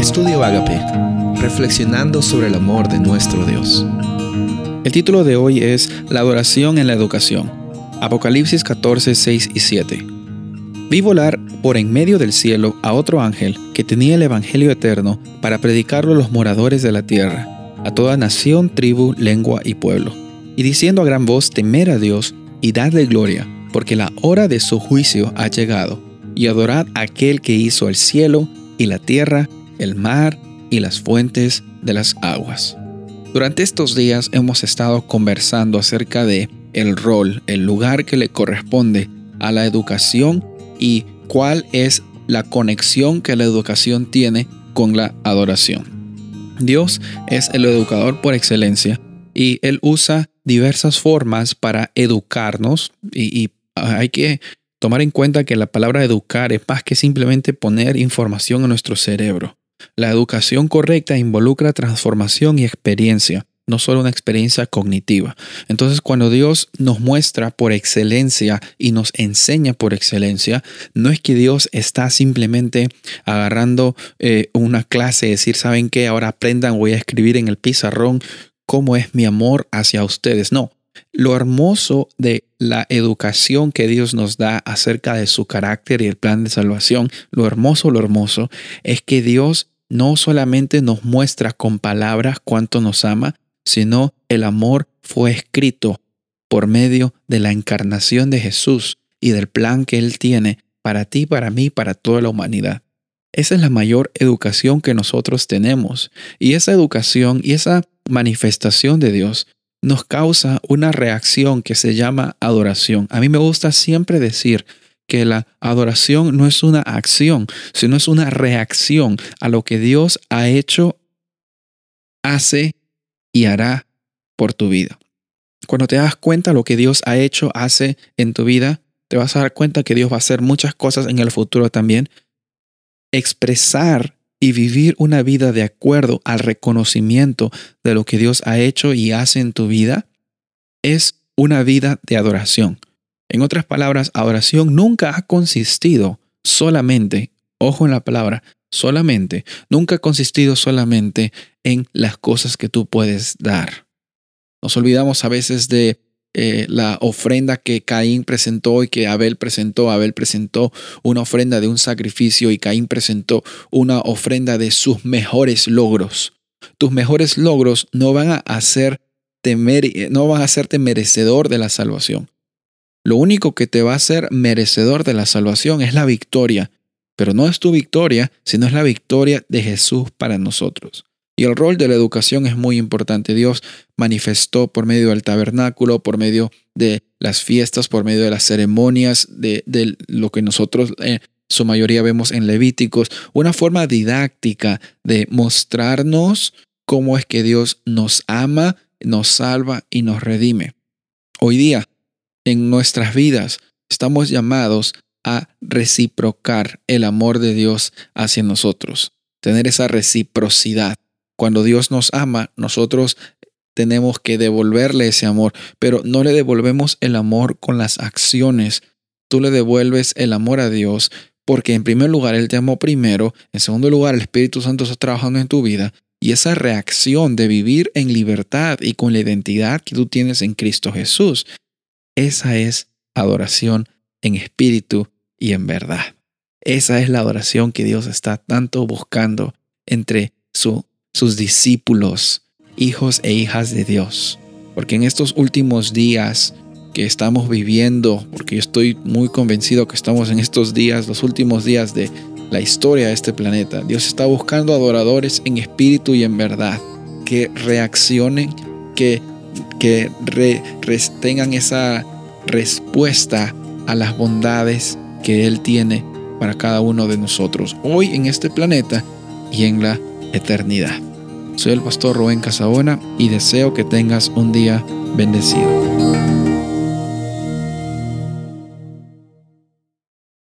Estudio Agape, reflexionando sobre el amor de nuestro Dios. El título de hoy es La adoración en la educación. Apocalipsis 14, 6 y 7. Vi volar por en medio del cielo a otro ángel que tenía el Evangelio eterno para predicarlo a los moradores de la tierra, a toda nación, tribu, lengua y pueblo, y diciendo a gran voz, temer a Dios y dadle gloria, porque la hora de su juicio ha llegado, y adorad a aquel que hizo el cielo y la tierra, el mar y las fuentes de las aguas. Durante estos días hemos estado conversando acerca de el rol, el lugar que le corresponde a la educación y cuál es la conexión que la educación tiene con la adoración. Dios es el educador por excelencia y Él usa diversas formas para educarnos y, hay que tomar en cuenta que la palabra educar es más que simplemente poner información en nuestro cerebro. La educación correcta involucra transformación y experiencia, no solo una experiencia cognitiva. Entonces, cuando Dios nos muestra por excelencia y nos enseña por excelencia, no es que Dios está simplemente agarrando eh, una clase y decir, ¿saben qué? Ahora aprendan, voy a escribir en el pizarrón cómo es mi amor hacia ustedes. No, lo hermoso de la educación que Dios nos da acerca de su carácter y el plan de salvación, lo hermoso, lo hermoso, es que Dios no solamente nos muestra con palabras cuánto nos ama, sino el amor fue escrito por medio de la encarnación de Jesús y del plan que Él tiene para ti, para mí, para toda la humanidad. Esa es la mayor educación que nosotros tenemos. Y esa educación y esa manifestación de Dios nos causa una reacción que se llama adoración. A mí me gusta siempre decir que la adoración no es una acción, sino es una reacción a lo que Dios ha hecho, hace y hará por tu vida. Cuando te das cuenta lo que Dios ha hecho, hace en tu vida, te vas a dar cuenta que Dios va a hacer muchas cosas en el futuro también. Expresar y vivir una vida de acuerdo al reconocimiento de lo que Dios ha hecho y hace en tu vida es una vida de adoración. En otras palabras, adoración nunca ha consistido solamente, ojo en la palabra, solamente, nunca ha consistido solamente en las cosas que tú puedes dar. Nos olvidamos a veces de eh, la ofrenda que Caín presentó y que Abel presentó. Abel presentó una ofrenda de un sacrificio y Caín presentó una ofrenda de sus mejores logros. Tus mejores logros no van a hacerte, no van a hacerte merecedor de la salvación. Lo único que te va a hacer merecedor de la salvación es la victoria, pero no es tu victoria, sino es la victoria de Jesús para nosotros. Y el rol de la educación es muy importante. Dios manifestó por medio del tabernáculo, por medio de las fiestas, por medio de las ceremonias, de, lo que nosotros en su mayoría vemos en Levíticos, una forma didáctica de mostrarnos cómo es que Dios nos ama, nos salva y nos redime. Hoy día, en nuestras vidas, estamos llamados a reciprocar el amor de Dios hacia nosotros, tener esa reciprocidad. Cuando Dios nos ama, nosotros tenemos que devolverle ese amor, pero no le devolvemos el amor con las acciones. Tú le devuelves el amor a Dios porque en primer lugar Él te amó primero, en segundo lugar el Espíritu Santo está trabajando en tu vida y esa reacción de vivir en libertad y con la identidad que tú tienes en Cristo Jesús, esa es adoración en espíritu y en verdad. Esa es la adoración que Dios está tanto buscando entre su sus discípulos, hijos e hijas de Dios. Porque en estos últimos días que estamos viviendo, porque yo estoy muy convencido que estamos en estos días, los últimos días de la historia de este planeta, Dios está buscando adoradores en espíritu y en verdad, que reaccionen, que, que tengan esa respuesta a las bondades que Él tiene para cada uno de nosotros, hoy en este planeta y en la eternidad. Soy el pastor Rubén Casabona y deseo que tengas un día bendecido.